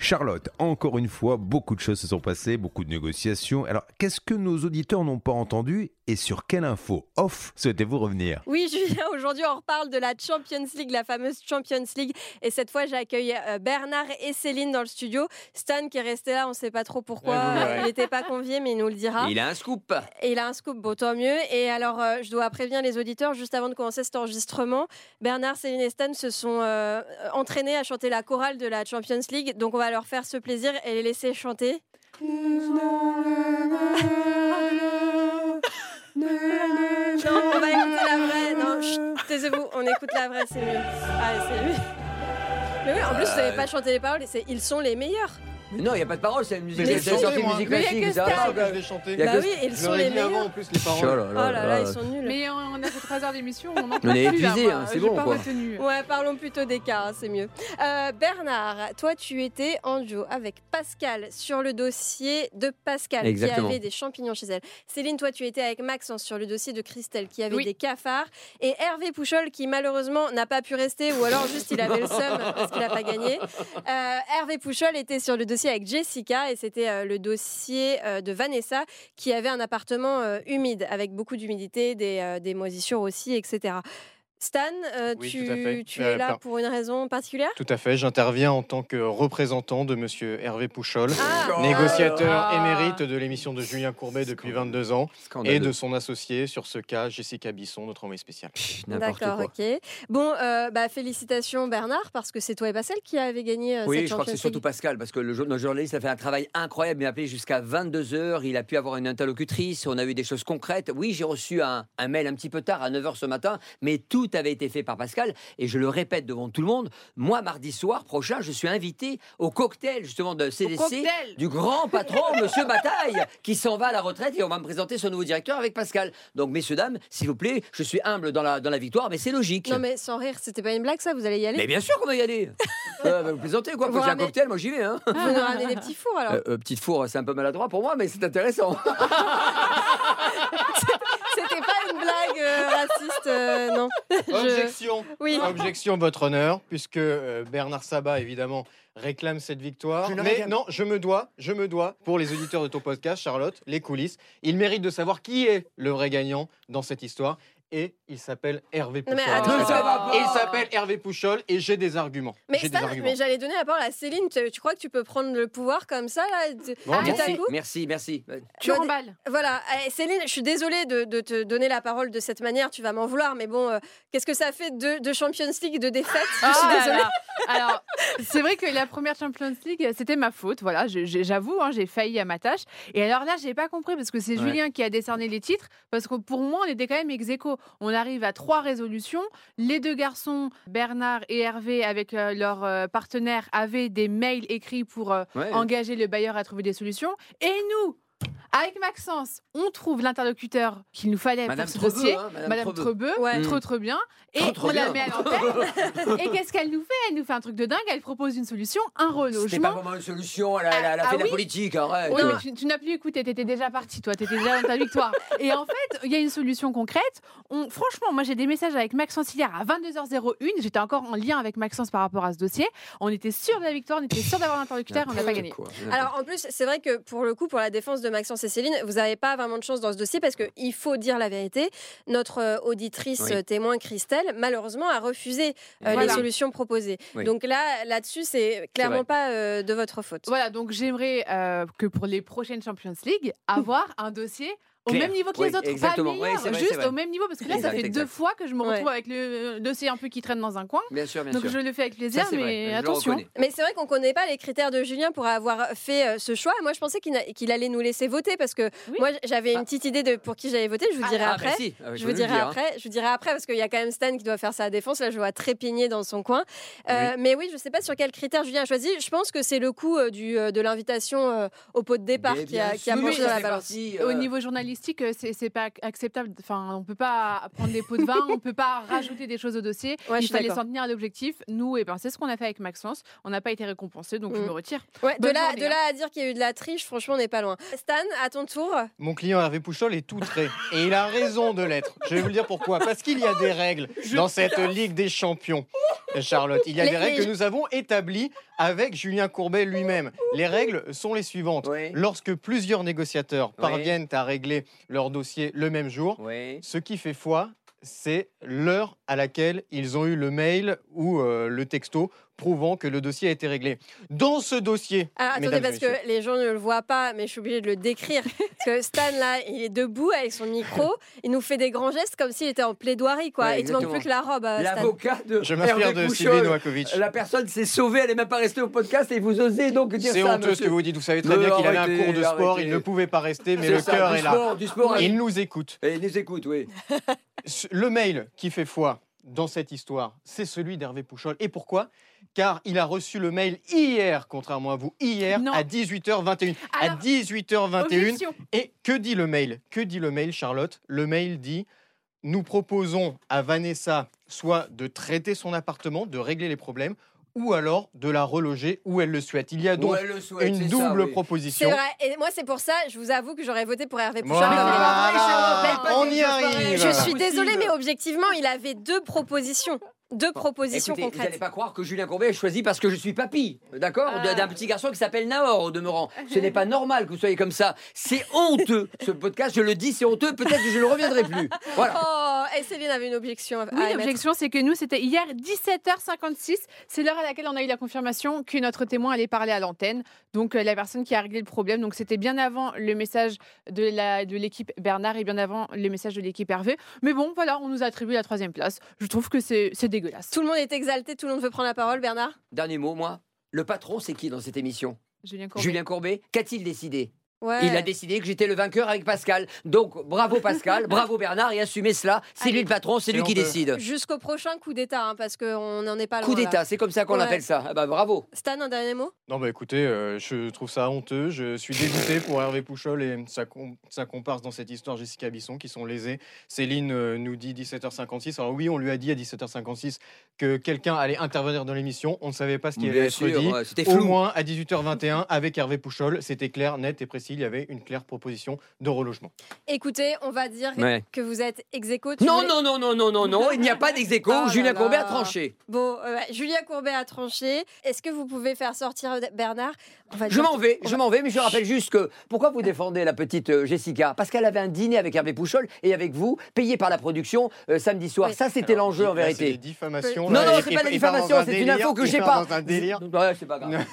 Charlotte, encore une fois, beaucoup de choses se sont passées, beaucoup de négociations. Alors, qu'est-ce que nos auditeurs n'ont pas entendu et sur quelle info off souhaitez-vous revenir? Oui, Julien, aujourd'hui on reparle de la Champions League, la fameuse Champions League. Et cette fois, j'accueille euh, Bernard et Céline dans le studio. Stan qui est resté là, on ne sait pas trop pourquoi. Ouais, il n'était pas convié, mais il nous le dira. Il a un scoop. Et il a un scoop, bon tant mieux. Et alors, euh, je dois prévenir les auditeurs, juste avant de commencer cet enregistrement, Bernard, Céline et Stan se sont euh, entraînés à chanter la chorale de la Champions League. Donc on va leur faire ce plaisir et les laisser chanter. Non, on va écouter la vraie. Non, taisez-vous, on écoute la vraie, c'est mieux. Allez, c'est mieux. Mais oui, en plus, vous savez pas chanter les paroles, c'est ils sont les meilleurs. Mais non, il n'y a pas de parole, c'est une musique. Mais de moi. musique Mais il y a classique, que ça ça. va. Ah, bah, je vais chanter. Il y a Bah que- oui, ils sont les dit avant meilleurs. en plus les Oh paroles. là Oh là là là, ils sont nuls. Mais on a fait 3 heures d'émission, on en On est plus, là, épuisé, hein, c'est J'ai bon, pas quoi. retenu. Ouais, parlons plutôt des cas, hein, c'est mieux. Euh, Bernard, toi, tu étais en duo avec Pascal sur le dossier de Pascal Exactement. qui avait des champignons chez elle. Céline, toi, tu étais avec Maxence sur le dossier de Christelle qui avait Oui. des cafards. Et Hervé Pouchol qui, malheureusement, n'a pas pu rester ou alors juste il avait le seum parce qu'il n'a pas gagné. Euh, Hervé Pouchol était sur le dossier avec Jessica et c'était euh, le dossier euh, de Vanessa qui avait un appartement euh, humide avec beaucoup d'humidité, des, des moisissures aussi, etc. Stan, euh, Oui, tu, Euh, es là par- pour une raison particulière? Tout à fait, j'interviens en tant que représentant de monsieur Hervé Pouchol, Ah, négociateur Ah. émérite de l'émission de Julien Courbet depuis 22 ans et de son associé sur ce cas, Jessica Bisson, notre envoyé spécial. Pff, N'importe D'accord, ok. Bon, euh, bah, félicitations Bernard, parce que c'est toi et Pascal qui avez gagné euh, Oui, cette je crois que c'est surtout. Pascal, parce que le, jour- notre journaliste a fait un travail incroyable, il m'a appelé jusqu'à 22h, il a pu avoir une interlocutrice, on a eu des choses concrètes. Oui, j'ai reçu un, un mail un petit peu tard, à 9h ce matin, mais tout avait été fait par Pascal, et je le répète devant tout le monde, moi, mardi soir prochain, je suis invité au cocktail, justement, de CDC, du grand patron, Monsieur Bataille, qui s'en va à la retraite, et on va me présenter son nouveau directeur avec Pascal. Donc, messieurs, dames, s'il vous plaît, je suis humble dans la, dans la victoire, mais c'est logique. Non mais sans rire, c'était pas une blague ça, vous allez y aller Mais bien sûr qu'on va y aller. euh, bah, vous plaisantez quoi Vous un cocktail, moi j'y vais. Hein. Vous nous ramenez des petits fours alors Euh, euh, petite four, c'est un peu maladroit pour moi, mais c'est intéressant. C'était pas une blague euh, raciste, euh, non. Je- Objection Oui. Objection, votre honneur, puisque euh, Bernard Sabat, évidemment, réclame cette victoire. Mais non, je me dois, je me dois, pour les auditeurs de ton podcast, Charlotte, les coulisses, il mérite de savoir qui est le vrai gagnant dans cette histoire. Et il s'appelle Hervé Pouchol. mais attends, Mais ça va pas. Il s'appelle Hervé Pouchol et j'ai des arguments. Mais, J'ai des Stan, arguments. mais j'allais donner la parole à Céline. Tu, tu crois que tu peux prendre le pouvoir comme ça là de- Bon, merci, coup merci, merci. Euh, Tu Bah, remballes. Voilà, Eh, Céline, je suis désolée de, de te donner la parole de cette manière, tu vas m'en vouloir, mais bon, euh, qu'est-ce que ça fait de, de Champions League, de défaite Je suis Ah là désolée. là. Alors, c'est vrai que la première Champions League, c'était ma faute. Voilà, j'avoue, hein, j'ai failli à ma tâche. Et alors là, j'ai pas compris parce que c'est Ouais. Julien qui a décerné les titres. Parce que pour moi, on était quand même ex aequo. On arrive à trois résolutions. Les deux garçons, Bernard et Hervé, avec euh, leur euh, partenaire, avaient des mails écrits pour euh, ouais. engager le bailleur à trouver des solutions. Et nous, avec Maxence, on trouve l'interlocuteur qu'il nous fallait Madame pour ce Trebeu, dossier. hein, Madame Madame Trebeu. Trebeu, Ouais. trop trop bien. Et Trop, trop on la bien. met à l'antenne. et qu'est-ce qu'elle nous fait? Elle nous fait un truc de dingue. Elle propose une solution, un C'était pas relogement. vraiment une solution, elle a, elle a- Ah fait la oui politique, arrête. Oui, mais tu, tu n'as plus écouté, tu étais déjà parti, toi, tu étais déjà dans ta victoire. Et en fait, il y a une solution concrète. On, franchement, moi j'ai des messages avec Maxence hier à 22h01. J'étais encore en lien avec Maxence par rapport à ce dossier. On était sûr de la victoire, on était sûr d'avoir l'interlocuteur, on n'a pas gagné. Quoi. Alors en plus, c'est vrai que pour le coup, pour la défense de Maxence et Céline, vous n'avez pas vraiment de chance dans ce dossier parce qu'il faut dire la vérité. Notre euh, auditrice Oui. euh, témoin Christelle, malheureusement, a refusé euh, les solutions proposées. Oui. Donc là, là-dessus, c'est clairement pas euh, de votre faute. Voilà, donc j'aimerais euh, que pour les prochaines Champions League, avoir un dossier au même niveau que Oui, les autres, exactement. pas Oui, meilleur, c'est vrai, juste au même niveau, parce que là, ça Exact, fait deux fois que je me Ouais. retrouve avec le euh, dossier un peu qui traîne dans un coin. Bien sûr, bien Donc sûr. je le fais avec plaisir, Ça, mais attention. Mais c'est vrai qu'on connaît pas les critères de Julien pour avoir fait euh, ce choix. Moi, je pensais qu'il allait nous laisser voter parce que Oui. moi, j'avais une Ah. petite idée de pour qui j'allais voter. Je vous Ah, dirai Ah, après. merci. Ah, Je vous dirai dire, hein. après, je vous dirai après parce qu'il y a quand même Stan qui doit faire sa défense. Là, je vois trépigner dans son coin. Euh, Mais oui, je sais pas sur quel critère Julien a choisi. Je pense que c'est le coup euh, du, de l'invitation au pot de départ qui a, penché dans la balance. Au niveau journalistique, journalistique, euh, c'est c'est pas acceptable. Enfin, on peut pas prendre des pots de vin, on peut pas rajouter des choses au dossier. Ouais, Il fallait s'en tenir à l'objectif. Nous, et ben, c'est ce qu'on a fait avec Maxence. On n'a pas été récompensé, donc je Mm. me retire. Ouais, de, là, journée, de hein. là à dire qu'il y a eu de la triche, franchement, on n'est pas loin. Stan, à ton tour. Mon client Hervé Pouchol est tout trait. Et il a raison de l'être. Je vais vous le dire pourquoi. Parce qu'il y a des règles dans cette Ligue des Champions, Charlotte. Il y a Les- des règles les- que nous avons établies avec Julien Courbet lui-même. Les règles sont les suivantes. Oui. Lorsque plusieurs négociateurs Oui. parviennent à régler leur dossier le même jour, Oui. ce qui fait foi, c'est l'heure à laquelle ils ont eu le mail ou euh, le texto prouvant que le dossier a été réglé. Dans ce dossier, Alors attendez, mesdames et parce que les gens ne le voient pas, mais je suis obligée de le décrire. parce que Stan, là, il est debout avec son micro, il nous fait des grands gestes comme s'il était en plaidoirie, quoi. Ouais, il te manque exactement. plus que la robe, euh. L'avocat de je m'inspire de. Sylvie Novakovic. La personne s'est sauvée, elle n'est même pas restée au podcast et vous osez donc dire C'est ça. honteux ce que vous dites. Vous savez très bien qu'il avait un cours de sport, arrêtez. il ne pouvait pas rester, mais C'est le cœur est là. Sport, du sport. Il nous écoute. Et il nous écoute, oui. Le mail qui fait foi dans cette histoire, c'est celui d'Hervé Pouchol. Et pourquoi? Car il a reçu le mail hier, contrairement à vous, hier Non. à 18h21. à Alors, 18h21. Objection. Et que dit le mail? Que dit le mail, Charlotte? Le mail dit Nous proposons à Vanessa soit de traiter son appartement, de régler les problèmes, ou alors de la reloger où elle le souhaite. Il y a donc souhaite, une ça, double oui. C'est proposition. vrai. Et moi, c'est pour ça, je vous avoue que j'aurais voté pour Hervé Pouchol. Voilà, on y arrive. Je suis désolée, mais objectivement, il avait deux propositions. Deux propositions Écoutez, vous n'allez concrètes. pas croire que Julien Courbet a choisi parce que je suis papy, d'accord Ah. D'un petit garçon qui s'appelle Nahor au demeurant. Ce n'est pas normal que vous soyez comme ça. C'est honteux, ce podcast, je le dis, c'est honteux, peut-être que je ne reviendrai plus. Voilà. Oh, et Céline avait une objection à Oui, l'objection, c'est que nous, c'était hier 17h56. C'est l'heure à laquelle on a eu la confirmation que notre témoin allait parler à l'antenne. Donc, euh, la personne qui a réglé le problème. Donc, c'était bien avant le message de la- de l'équipe Bernard et bien avant le message de l'équipe Hervé. Mais bon, voilà, on nous a attribué la troisième place. Je trouve que c'est c'est dégueulasse. Tout le monde est exalté, tout le monde veut prendre la parole, Bernard? Dernier mot, moi. Le patron, c'est qui dans cette émission? Julien Courbet. Julien Courbet. Qu'a-t-il décidé? Ouais. Il a décidé que j'étais le vainqueur avec Pascal. Donc, bravo Pascal, bravo Bernard, et assumez cela. C'est lui le patron, c'est lui qui décide. Jusqu'au prochain coup d'État, hein, parce qu'on n'en est pas loin. Coup là. d'État, c'est comme ça qu'on Ouais. appelle ça. Ah bah bravo. Stan, un dernier mot? Non, bah écoutez, euh, je trouve ça honteux. Je suis dégoûté pour Hervé Pouchol et sa, com- sa comparse dans cette histoire, Jessica Bisson, qui sont lésés. Céline euh, nous dit 17h56. Alors oui, on lui a dit à 17h56 que quelqu'un allait intervenir dans l'émission. On ne savait pas ce qui allait être sûr, dit. Au flou. moins à 18h21 avec Hervé Pouchol, c'était clair, net et précis. Il y avait une claire proposition de relogement. Écoutez, on va dire Ouais. que vous êtes ex aequo. Non, voulais- non, non, non, non, non, non, il n'y a pas d'ex aequo. Oh là Julien Courbet a là. tranché. Bon, euh, Julien Courbet a tranché. Est-ce que vous pouvez faire sortir Bernard? On va Je m'en vais, on je va- m'en vais, mais je rappelle juste que pourquoi vous défendez la petite euh, Jessica? Parce qu'elle avait un dîner avec Hervé Pouchol et avec vous, payé par la production euh, samedi soir. Oui. Ça, c'était l'enjeu en là, C'est des vérité. diffamations. Non, là, non, c'est pas la diffamation, c'est une info que j'ai pas. dans un délire. Ouais, c'est pas grave.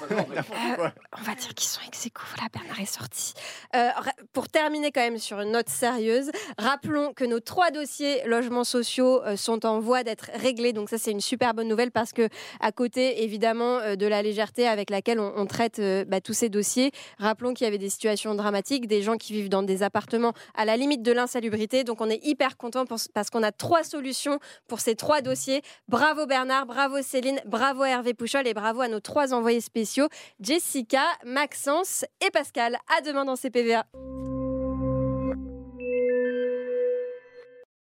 On va dire qu'ils sont ex. Voilà, Bernard est sorti. Euh, pour terminer quand même sur une note sérieuse, rappelons que nos trois dossiers logements sociaux euh, sont en voie d'être réglés. Donc ça, c'est une super bonne nouvelle parce que à côté, évidemment, euh, de la légèreté avec laquelle on, traite bah, tous ces dossiers, rappelons qu'il y avait des situations dramatiques, des gens qui vivent dans des appartements à la limite de l'insalubrité. Donc on est hyper content parce qu'on a trois solutions pour ces trois dossiers. Bravo Bernard, bravo Céline, bravo Hervé Pouchol et bravo à nos trois envoyés spéciaux, Jessica, Maxence et Pascal. À demain dans CPVA.